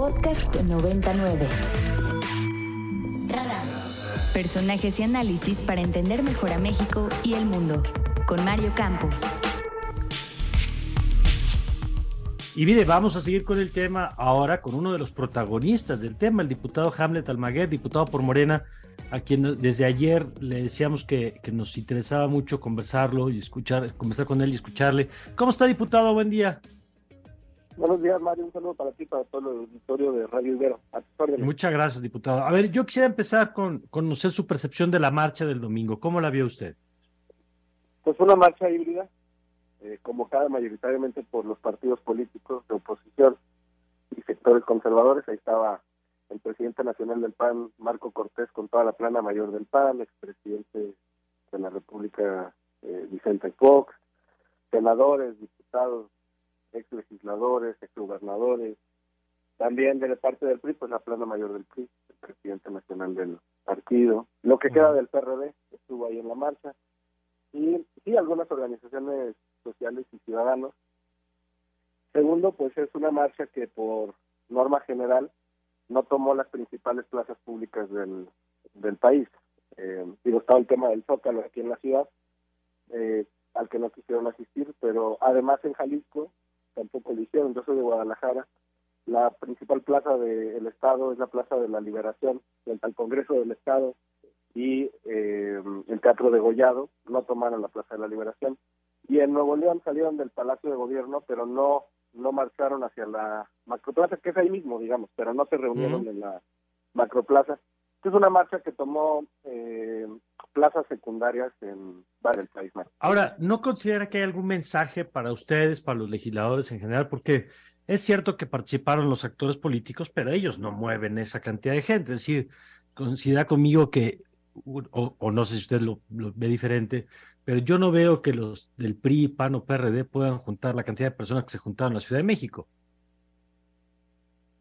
Podcast 99. Personajes y análisis para entender mejor a México y el mundo. Con Mario Campos. Y mire, vamos a seguir con el tema ahora con uno de los protagonistas del tema, el diputado Hamlet Almaguer, diputado por Morena, a quien desde ayer le decíamos que, que, nos interesaba mucho conversarlo y escuchar, conversar con él y escucharle. ¿Cómo está, diputado? Buen día. Buenos días, Mario. Un saludo para ti, para todo el auditorio de Radio Ibero. Muchas gracias, diputado. A ver, yo quisiera empezar con conocer su percepción de la marcha del domingo. ¿Cómo la vio usted? Pues una marcha híbrida, eh, convocada mayoritariamente por los partidos políticos de oposición y sectores conservadores. Ahí estaba el presidente nacional del PAN, Marco Cortés, con toda la plana mayor del PAN, expresidente de la República, eh, Vicente Fox, senadores, diputados, ex legisladores, ex gobernadores, también de parte del PRI, pues la plana mayor del PRI, el presidente nacional del partido, lo que queda del PRD, estuvo ahí en la marcha, y sí, algunas organizaciones sociales y ciudadanos. Segundo, pues es una marcha que por norma general no tomó las principales plazas públicas del, del país. Eh, digo, estaba el tema del Zócalo aquí en la ciudad, eh, al que no quisieron asistir, pero además en Jalisco tampoco lo hicieron. Yo soy de Guadalajara. La principal plaza del Estado es la Plaza de la Liberación, frente al Congreso del Estado y eh, el Teatro de Gollado. No tomaron la Plaza de la Liberación. Y en Nuevo León salieron del Palacio de Gobierno, pero no no marcharon hacia la macroplaza, que es ahí mismo, digamos, pero no se reunieron en la macroplaza. Es una marcha que tomó eh, plazas secundarias en varios países. Ahora, ¿no considera que hay algún mensaje para ustedes, para los legisladores en general? Porque es cierto que participaron los actores políticos, pero ellos no mueven esa cantidad de gente. Es decir, considera conmigo que, o, o no sé si usted lo, lo ve diferente, pero yo no veo que los del PRI, PAN o PRD puedan juntar la cantidad de personas que se juntaron en la Ciudad de México.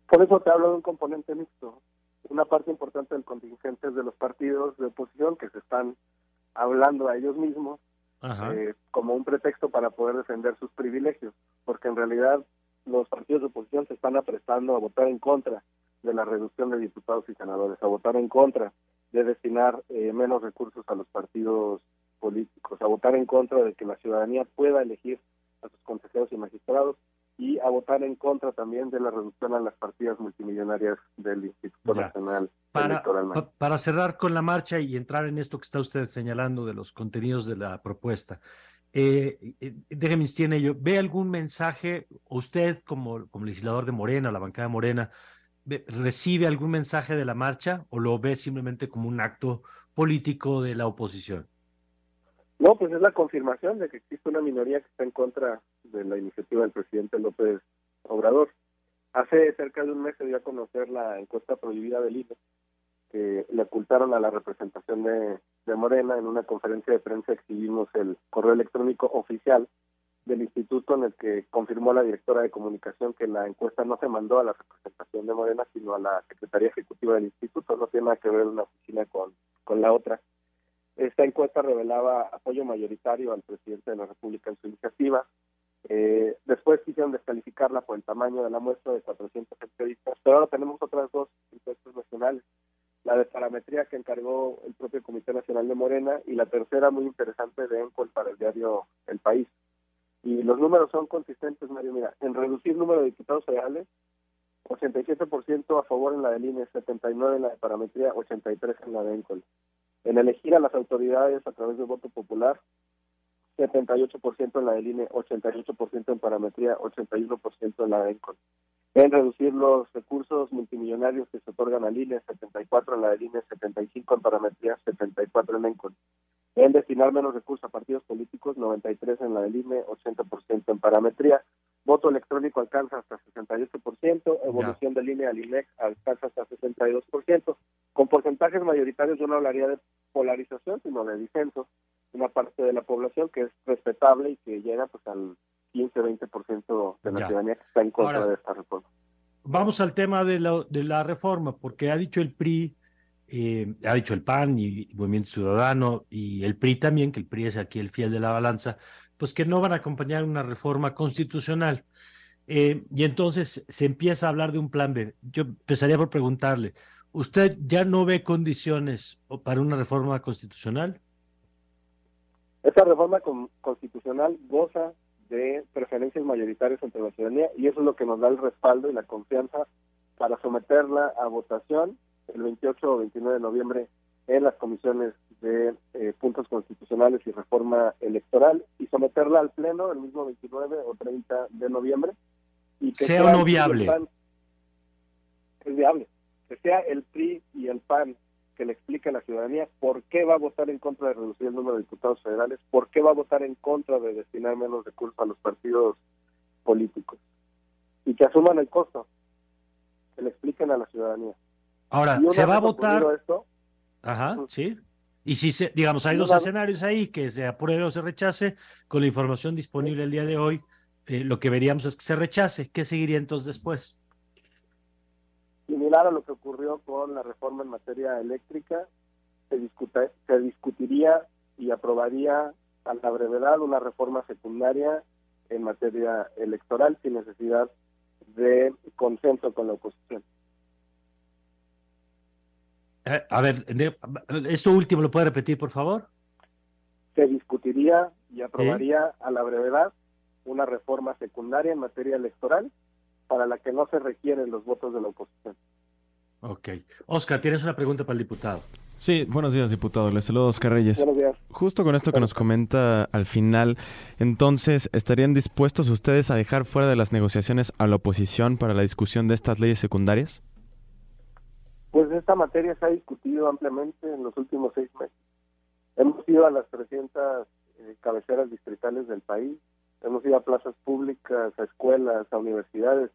Por eso te hablo de un componente mixto. Una parte importante del contingente es de los partidos de oposición que se están hablando a ellos mismos eh, como un pretexto para poder defender sus privilegios, porque en realidad los partidos de oposición se están aprestando a votar en contra de la reducción de diputados y senadores, a votar en contra de destinar eh, menos recursos a los partidos políticos, a votar en contra de que la ciudadanía pueda elegir a sus consejeros y magistrados y a votar en contra también de la reducción a las partidas multimillonarias del Instituto Nacional para, Para cerrar con la marcha y entrar en esto que está usted señalando de los contenidos de la propuesta, eh, eh, déjeme insistir en ello, ¿ve algún mensaje, usted como, como legislador de Morena, la bancada de Morena, recibe algún mensaje de la marcha o lo ve simplemente como un acto político de la oposición? No, pues es la confirmación de que existe una minoría que está en contra de la iniciativa del presidente López Obrador. Hace cerca de un mes se dio a conocer la encuesta prohibida del INE, que le ocultaron a la representación de, de Morena. En una conferencia de prensa exhibimos el correo electrónico oficial del instituto en el que confirmó la directora de comunicación que la encuesta no se mandó a la representación de Morena, sino a la Secretaría Ejecutiva del instituto. No tiene nada que ver una oficina con, con la otra. Esta encuesta revelaba apoyo mayoritario al presidente de la República en su iniciativa. Eh, después quisieron descalificarla por el tamaño de la muestra de 400 entrevistas, pero ahora tenemos otras dos encuestas nacionales. La de parametría que encargó el propio Comité Nacional de Morena y la tercera muy interesante de Encol para el diario El País. Y los números son consistentes, Mario. Mira, en reducir el número de diputados federales, 87% a favor en la del INE, 79 en la de parametría, 83 en la de Encol en elegir a las autoridades a través del voto popular, 78% en la del INE, 88% en parametría, 81% en la de ENCON. En reducir los recursos multimillonarios que se otorgan al INE, 74 en la del INE, 75 en parametría, 74 en ENCON. En destinar menos recursos a partidos políticos, 93 en la del INE, 80% en parametría. Voto electrónico alcanza hasta 68%, evolución del INE al INEC alcanza hasta 62%. Con porcentajes mayoritarios yo no hablaría de polarización, sino de disenso. Una parte de la población que es respetable y que llega pues al 15-20% de la ciudadanía que está en contra de esta reforma. Vamos al tema de la, de la reforma, porque ha dicho el PRI, eh, ha dicho el PAN y, y Movimiento Ciudadano y el PRI también, que el PRI es aquí el fiel de la balanza, pues que no van a acompañar una reforma constitucional. Eh, y entonces se empieza a hablar de un plan B. Yo empezaría por preguntarle, ¿usted ya no ve condiciones para una reforma constitucional? Esa reforma constitucional goza de preferencias mayoritarias entre la ciudadanía y eso es lo que nos da el respaldo y la confianza para someterla a votación el 28 o 29 de noviembre en las comisiones de eh, puntos constitucionales y reforma electoral y someterla al pleno el mismo 29 o 30 de noviembre. Y que sea, o no viable. es viable. Que sea el PRI y el PAN que le explique a la ciudadanía por qué va a votar en contra de reducir el número de diputados federales, por qué va a votar en contra de destinar menos recursos a los partidos políticos y que asuman el costo, que le expliquen a la ciudadanía. Ahora, ¿se va a votar? Ajá, pues, sí. Y si, se, digamos, hay dos escenarios ahí, que se apruebe o se rechace, con la información disponible el día de hoy, eh, lo que veríamos es que se rechace. ¿Qué seguiría entonces después? Similar a lo que ocurrió con la reforma en materia eléctrica, se, se discutiría y aprobaría a la brevedad una reforma secundaria en materia electoral sin necesidad de consenso con la oposición. Eh, a ver, esto último lo puede repetir, por favor. Se discutiría y aprobaría a la brevedad una reforma secundaria en materia electoral para la que no se requieren los votos de la oposición. Ok. Oscar, tienes una pregunta para el diputado. Sí, buenos días, diputado. Le saludo Oscar Reyes. Buenos días. Justo con esto que nos comenta al final, entonces, ¿estarían dispuestos ustedes a dejar fuera de las negociaciones a la oposición para la discusión de estas leyes secundarias? Pues esta materia se ha discutido ampliamente en los últimos seis meses. Hemos ido a las 300 eh, cabeceras distritales del país, hemos ido a plazas públicas, a escuelas, a universidades.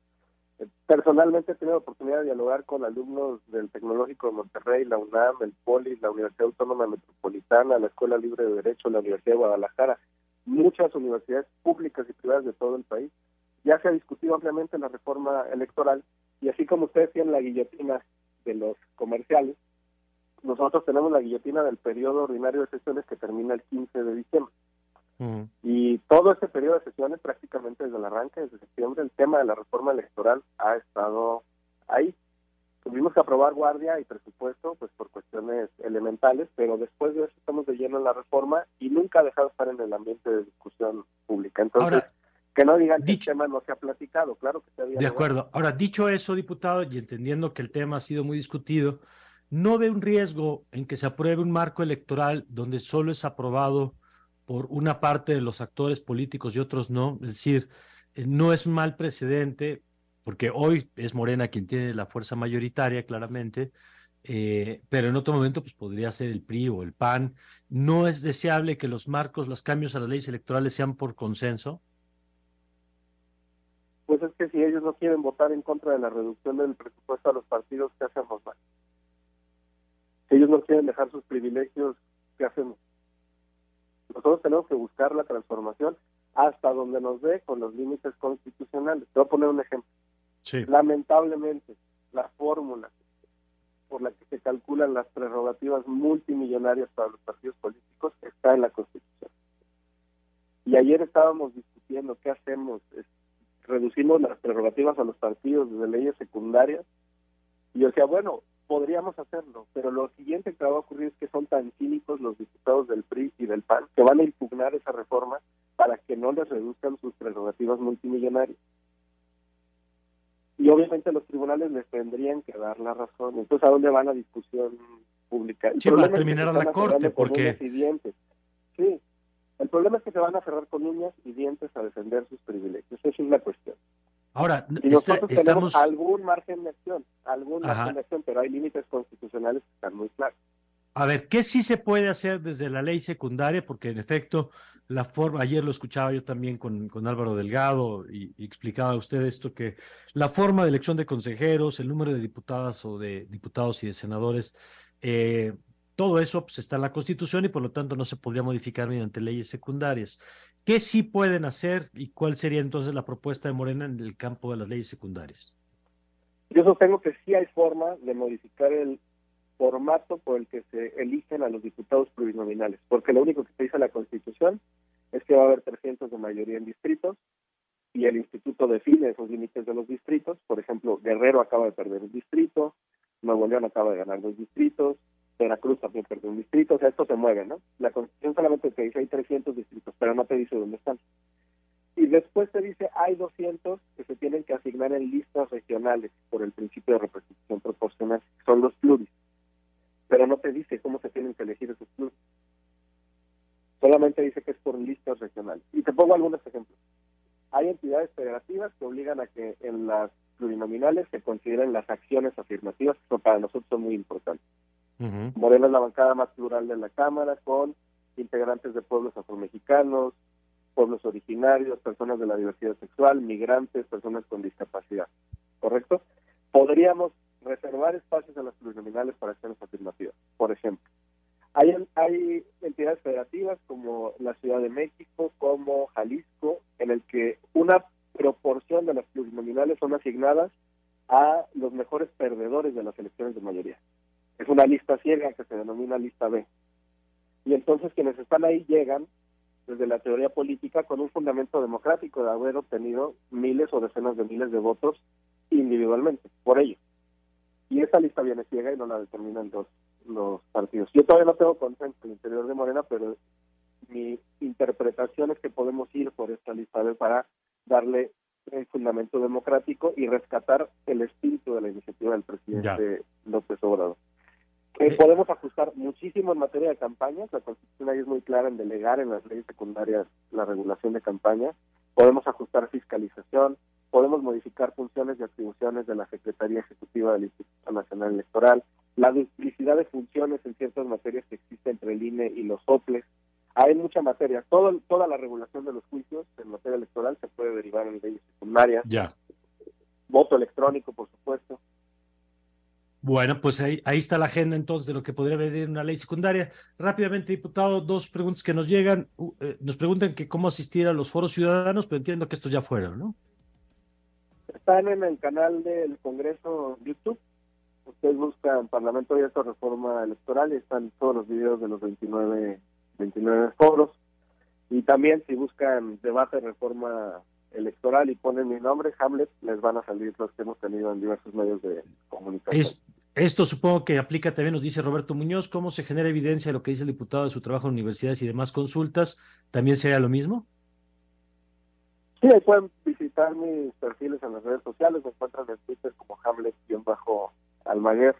Personalmente he tenido la oportunidad de dialogar con alumnos del Tecnológico de Monterrey, la UNAM, el POLI, la Universidad Autónoma Metropolitana, la Escuela Libre de Derecho, la Universidad de Guadalajara, muchas universidades públicas y privadas de todo el país. Ya se ha discutido ampliamente la reforma electoral y así como ustedes tienen la guillotina de los comerciales, nosotros tenemos la guillotina del periodo ordinario de sesiones que termina el 15 de diciembre. Y todo este periodo de sesiones, prácticamente desde el arranque, desde septiembre, el tema de la reforma electoral ha estado ahí. Tuvimos que aprobar guardia y presupuesto pues por cuestiones elementales, pero después de eso estamos de lleno en la reforma y nunca ha dejado de estar en el ambiente de discusión pública. Entonces, que no digan que el tema no se ha platicado, claro que se había. De acuerdo. Ahora, dicho eso, diputado, y entendiendo que el tema ha sido muy discutido, ¿no ve un riesgo en que se apruebe un marco electoral donde solo es aprobado por una parte de los actores políticos y otros no? Es decir, eh, no es mal precedente, porque hoy es Morena quien tiene la fuerza mayoritaria, claramente, eh, pero en otro momento pues podría ser el PRI o el PAN. ¿No es deseable que los marcos, los cambios a las leyes electorales sean por consenso? pues es que si ellos no quieren votar en contra de la reducción del presupuesto a los partidos, ¿qué hacemos mal? Si ellos no quieren dejar sus privilegios, ¿qué hacemos? Nosotros tenemos que buscar la transformación hasta donde nos dé con los límites constitucionales. Te voy a poner un ejemplo. Lamentablemente, la fórmula por la que se calculan las prerrogativas multimillonarias para los partidos políticos está en la Constitución. Y ayer estábamos discutiendo qué hacemos, reducimos las prerrogativas a los partidos desde leyes secundarias. Y yo decía, bueno, podríamos hacerlo, pero lo siguiente que va a ocurrir es que son tan cínicos los diputados del PRI y del PAN que van a impugnar esa reforma para que no les reduzcan sus prerrogativas multimillonarias. Y obviamente los tribunales les tendrían que dar la razón. Entonces, ¿a dónde van a discusión pública? Sí, va a terminar a la corte, porque... Sí, el problema es que se van a cerrar con uñas y dientes a defender sus privilegios. Esa es la cuestión. Ahora, y nosotros tenemos algún margen de acción, algún margen de acción, pero hay límites constitucionales que están muy claros. A ver, ¿qué sí se puede hacer desde la ley secundaria? Porque en efecto, la forma, ayer lo escuchaba yo también con, con Álvaro Delgado y, y, explicaba a usted esto, que la forma de elección de consejeros, el número de diputadas o de diputados y de senadores, eh, todo eso pues, está en la Constitución y por lo tanto no se podría modificar mediante leyes secundarias. ¿Qué sí pueden hacer y cuál sería entonces la propuesta de Morena en el campo de las leyes secundarias? Yo sostengo que sí hay forma de modificar el formato por el que se eligen a los diputados plurinominales, porque lo único que se dice en la Constitución es que va a haber 300 de mayoría en distritos y el instituto define esos límites de los distritos. Por ejemplo, Guerrero acaba de perder un distrito, Nuevo León acaba de ganar dos distritos, Veracruz también perdió un distrito, o sea, esto se mueve, ¿no? La Constitución solamente te dice hay 300 distritos, pero no te dice dónde están. Y después te dice hay 200 que se tienen que asignar en listas regionales por el principio de representación proporcional, son los pluris. Pero no te dice cómo se tienen que elegir esos pluris. Solamente dice que es por listas regionales. Y te pongo algunos ejemplos. Hay entidades federativas que obligan a que en las plurinominales se consideren las acciones afirmativas, que para nosotros son muy importantes. Morena es la bancada más plural de la Cámara, con integrantes de pueblos afromexicanos, pueblos originarios, personas de la diversidad sexual, migrantes, personas con discapacidad. ¿Correcto? Podríamos reservar espacios en las plurinominales para acciones afirmativas, por ejemplo. Hay, hay entidades federativas como la Ciudad de México, como Jalisco, en el que una proporción de las plurinominales son asignadas a los mejores perdedores de las elecciones de mayoría. Es una lista ciega que se denomina lista B. Y entonces quienes están ahí llegan desde la teoría política con un fundamento democrático de haber obtenido miles o decenas de miles de votos individualmente, por ello. Y esa lista viene ciega y no la determinan los, los partidos. Yo todavía no tengo consenso en el interior de Morena, pero mi interpretación es que podemos ir por esta lista B para darle el fundamento democrático y rescatar el espíritu de la iniciativa del presidente López Obrador. Eh, podemos ajustar muchísimo en materia de campañas, la Constitución ahí es muy clara en delegar en las leyes secundarias la regulación de campañas, podemos ajustar fiscalización, podemos modificar funciones y atribuciones de la Secretaría Ejecutiva del Instituto Nacional Electoral, la duplicidad de funciones en ciertas materias que existe entre el INE y los OPLES, hay mucha materia, Todo, toda la regulación de los juicios en materia electoral se puede derivar en leyes secundarias, ya. voto electrónico, por supuesto. Bueno, pues ahí, ahí está la agenda entonces de lo que podría venir una ley secundaria. Rápidamente, diputado, dos preguntas que nos llegan. Eh, nos preguntan que cómo asistir a los foros ciudadanos, pero entiendo que estos ya fueron, ¿no? Están en el canal del Congreso YouTube. Ustedes buscan Parlamento Abierto Reforma Electoral y están todos los videos de los 29, 29 foros. Y también si buscan debate de reforma electoral y ponen mi nombre, Hamlet, les van a salir los que hemos tenido en diversos medios de comunicación. Esto supongo que aplica también, nos dice Roberto Muñoz, cómo se genera evidencia de lo que dice el diputado de su trabajo en universidades y demás consultas. ¿También sería lo mismo? Sí, pueden visitar mis perfiles en las redes sociales, me encuentran en Twitter como Hamlet-Almaguer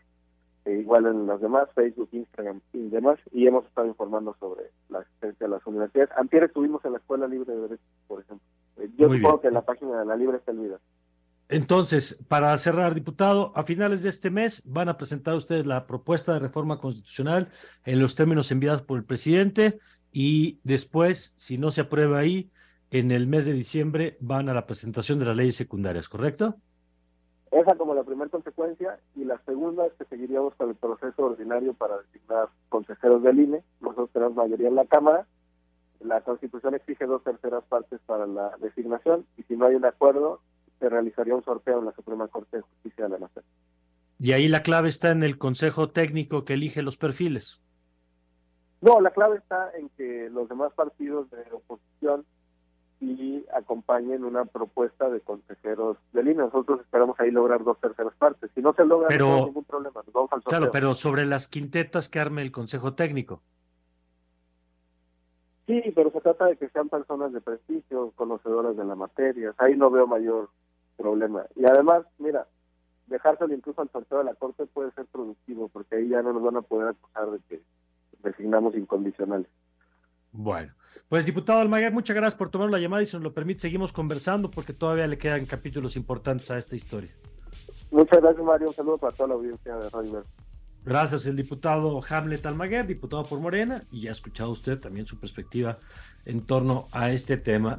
e igual en los demás, Facebook, Instagram y demás, y hemos estado informando sobre la asistencia a las universidades. Antier estuvimos en la Escuela Libre de Derecho, por ejemplo. Eh, yo supongo que la página de la Libre está olvidada. Entonces, para cerrar, diputado, a finales de este mes van a presentar ustedes la propuesta de reforma constitucional en los términos enviados por el presidente y después, si no se aprueba ahí, en el mes de diciembre van a la presentación de las leyes secundarias, ¿correcto? Esa como la primera consecuencia y la segunda es que seguiríamos con el proceso ordinario para designar consejeros del INE. Nosotros tenemos mayoría en la Cámara. La Constitución exige dos terceras partes para la designación y si no hay un acuerdo se realizaría un sorteo en la Suprema Corte de Justicia de la Nación. Y ahí la clave está en el Consejo Técnico que elige los perfiles. No, la clave está en que los demás partidos de oposición y acompañen una propuesta de consejeros de línea. Nosotros esperamos ahí lograr dos terceras partes. Si no se logra, no hay ningún problema. claro, pero sobre las quintetas que arme el Consejo Técnico. Sí, pero se trata de que sean personas de prestigio, conocedoras de la materia. Ahí no veo mayor problema. Y además, mira, dejárselo incluso al sorteo de la Corte puede ser productivo, porque ahí ya no nos van a poder acusar de que designamos incondicionales. Bueno, pues diputado Almaguer, muchas gracias por tomar la llamada y si nos lo permite seguimos conversando porque todavía le quedan capítulos importantes a esta historia. Muchas gracias Mario, un saludo para toda la audiencia de Radio Gracias, el diputado Hamlet Almaguer, diputado por Morena, y ya ha escuchado usted también su perspectiva en torno a este tema.